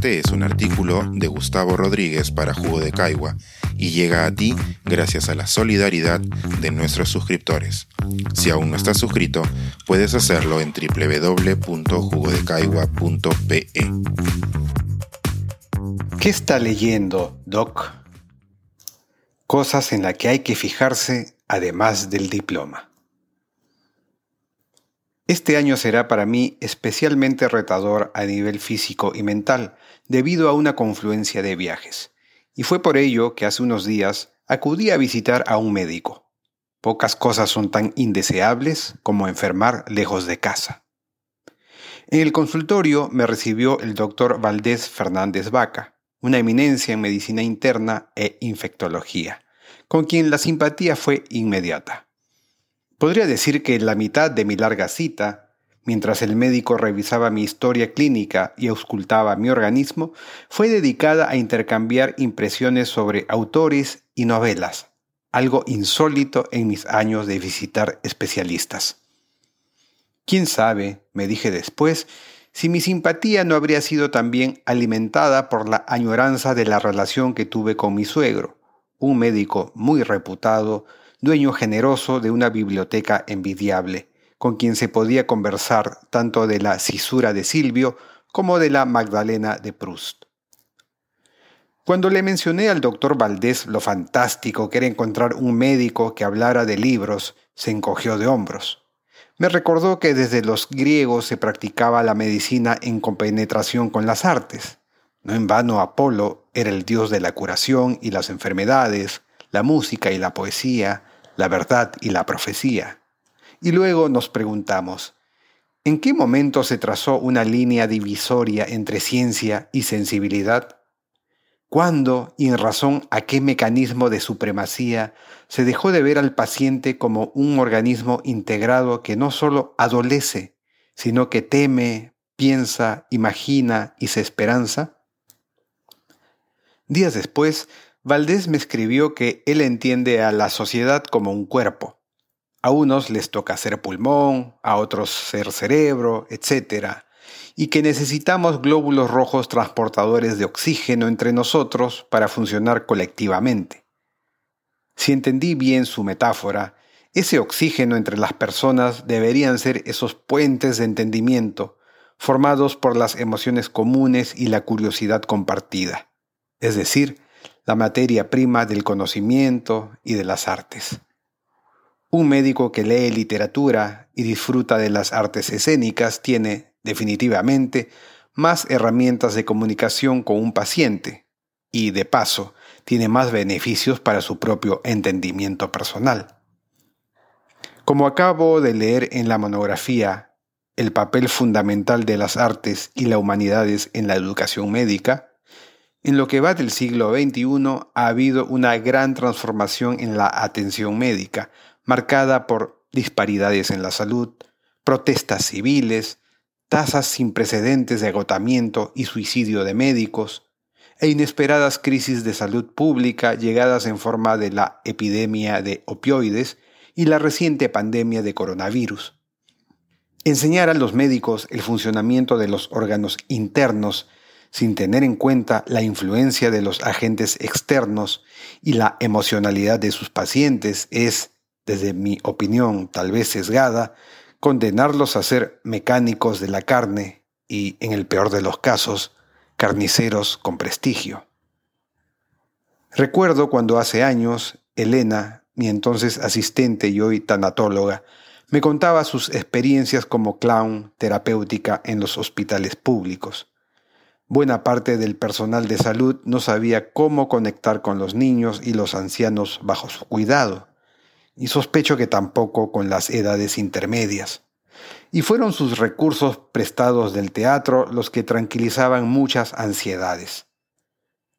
Este es un artículo de Gustavo Rodríguez para Jugo de Caigua y llega a ti gracias a la solidaridad de nuestros suscriptores. Si aún no estás suscrito, puedes hacerlo en www.jugodecaigua.pe. ¿Qué está leyendo, Doc? Cosas en las que hay que fijarse además del diploma. Este año será para mí especialmente retador a nivel físico y mental debido a una confluencia de viajes. Y fue por ello que hace unos días acudí a visitar a un médico. Pocas cosas son tan indeseables como enfermar lejos de casa. En el consultorio me recibió el doctor Valdés Fernández Vaca, una eminencia en medicina interna e infectología, con quien la simpatía fue inmediata. Podría decir que la mitad de mi larga cita, mientras el médico revisaba mi historia clínica y auscultaba mi organismo, fue dedicada a intercambiar impresiones sobre autores y novelas, algo insólito en mis años de visitar especialistas. ¿Quién sabe, me dije después, si mi simpatía no habría sido también alimentada por la añoranza de la relación que tuve con mi suegro, un médico muy reputado, dueño generoso de una biblioteca envidiable, con quien se podía conversar tanto de la cisura de Silvio como de la Magdalena de Proust. Cuando le mencioné al doctor Valdés lo fantástico que era encontrar un médico que hablara de libros, se encogió de hombros. Me recordó que desde los griegos se practicaba la medicina en compenetración con las artes. No en vano Apolo era el dios de la curación y las enfermedades, la música y la poesía, la verdad y la profecía. Y luego nos preguntamos, ¿en qué momento se trazó una línea divisoria entre ciencia y sensibilidad? ¿Cuándo y en razón a qué mecanismo de supremacía se dejó de ver al paciente como un organismo integrado que no solo adolece, sino que teme, piensa, imagina y se esperanza? Días después, Valdés me escribió que él entiende a la sociedad como un cuerpo. A unos les toca ser pulmón, a otros ser cerebro, etc. Y que necesitamos glóbulos rojos transportadores de oxígeno entre nosotros para funcionar colectivamente. Si entendí bien su metáfora, ese oxígeno entre las personas deberían ser esos puentes de entendimiento formados por las emociones comunes y la curiosidad compartida, es decir, la materia prima del conocimiento y de las artes. Un médico que lee literatura y disfruta de las artes escénicas tiene, definitivamente, más herramientas de comunicación con un paciente y, de paso, tiene más beneficios para su propio entendimiento personal. Como acabo de leer en la monografía El papel fundamental de las artes y las humanidades en la educación médica, en lo que va del siglo XXI ha habido una gran transformación en la atención médica, marcada por disparidades en la salud, protestas civiles, tasas sin precedentes de agotamiento y suicidio de médicos, e inesperadas crisis de salud pública llegadas en forma de la epidemia de opioides y la reciente pandemia de coronavirus. Enseñar a los médicos el funcionamiento de los órganos internos sin tener en cuenta la influencia de los agentes externos y la emocionalidad de sus pacientes es, desde mi opinión tal vez sesgada, condenarlos a ser mecánicos de la carne y, en el peor de los casos, carniceros con prestigio. Recuerdo cuando hace años Elena, mi entonces asistente y hoy tanatóloga, me contaba sus experiencias como clown terapéutica en los hospitales públicos. Buena parte del personal de salud no sabía cómo conectar con los niños y los ancianos bajo su cuidado, y sospecho que tampoco con las edades intermedias. Y fueron sus recursos prestados del teatro los que tranquilizaban muchas ansiedades.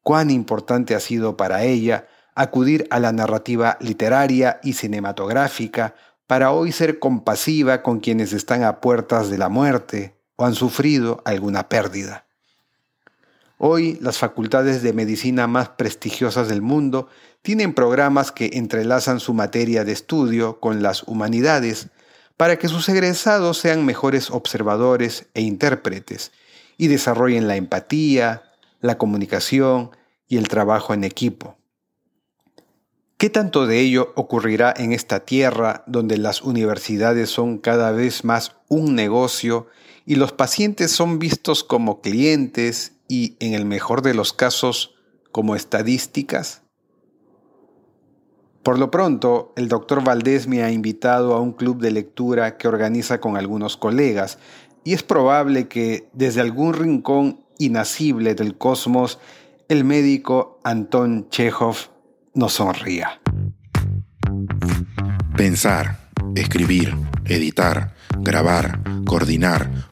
Cuán importante ha sido para ella acudir a la narrativa literaria y cinematográfica para hoy ser compasiva con quienes están a puertas de la muerte o han sufrido alguna pérdida. Hoy las facultades de medicina más prestigiosas del mundo tienen programas que entrelazan su materia de estudio con las humanidades para que sus egresados sean mejores observadores e intérpretes y desarrollen la empatía, la comunicación y el trabajo en equipo. ¿Qué tanto de ello ocurrirá en esta tierra donde las universidades son cada vez más un negocio y los pacientes son vistos como clientes y, en el mejor de los casos, como estadísticas? Por lo pronto, el doctor Valdés me ha invitado a un club de lectura que organiza con algunos colegas y es probable que desde algún rincón inacible del cosmos el médico Anton Chekhov nos sonría. Pensar, escribir, editar, grabar, coordinar,